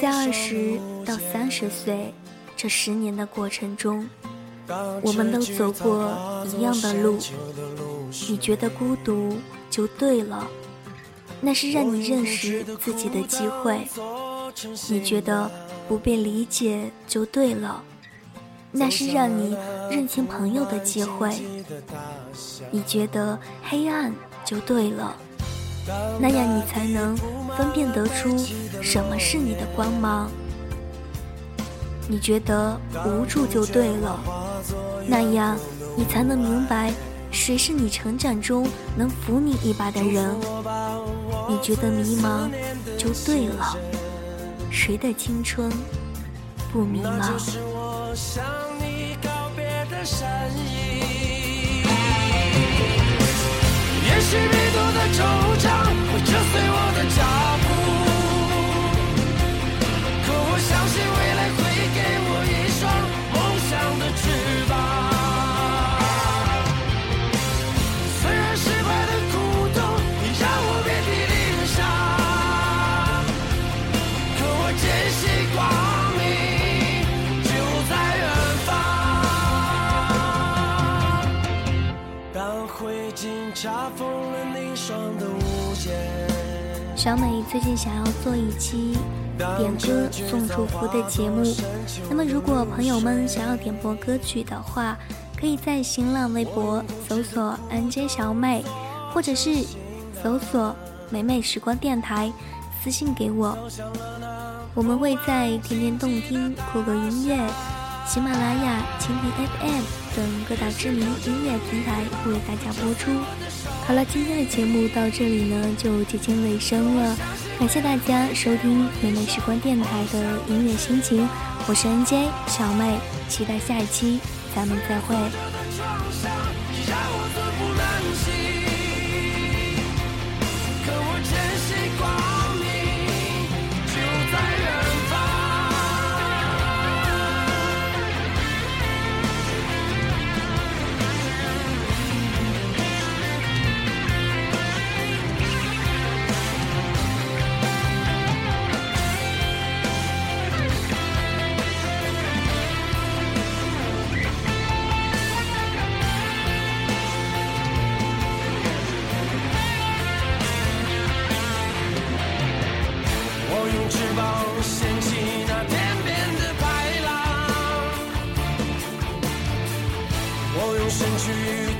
在二十到三十岁这十年的过程中，我们都走过一样的路。你觉得孤独就对了，那是让你认识自己的机会。你觉得不被理解就对了，那是让你认清朋友的机会。你觉得黑暗就对了，那样你才能分辨得出什么是你的光芒。你觉得无助就对了，那样你才能明白谁是你成长中能扶你一把的人。你觉得迷茫就对了。谁的青春不迷茫？也许迷途的惆怅小美最近想要做一期点歌送祝福的节目，那么如果朋友们想要点播歌曲的话，可以在新浪微博搜索 “nj 小美”，或者是搜索“美美时光电台”，私信给我，我们会在天天动听酷狗音乐、喜马拉雅、蜻蜓 FM 等各大知名音乐平台为大家播出。好了，今天的节目到这里呢，就接近尾声了。感谢大家收听美美时光电台的音乐心情，我是 NJ 小妹，期待下一期咱们再会。要掀起那天边的白浪，我用身躯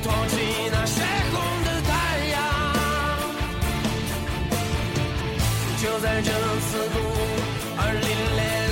托起那血红的太阳，就在这刺骨而凛冽。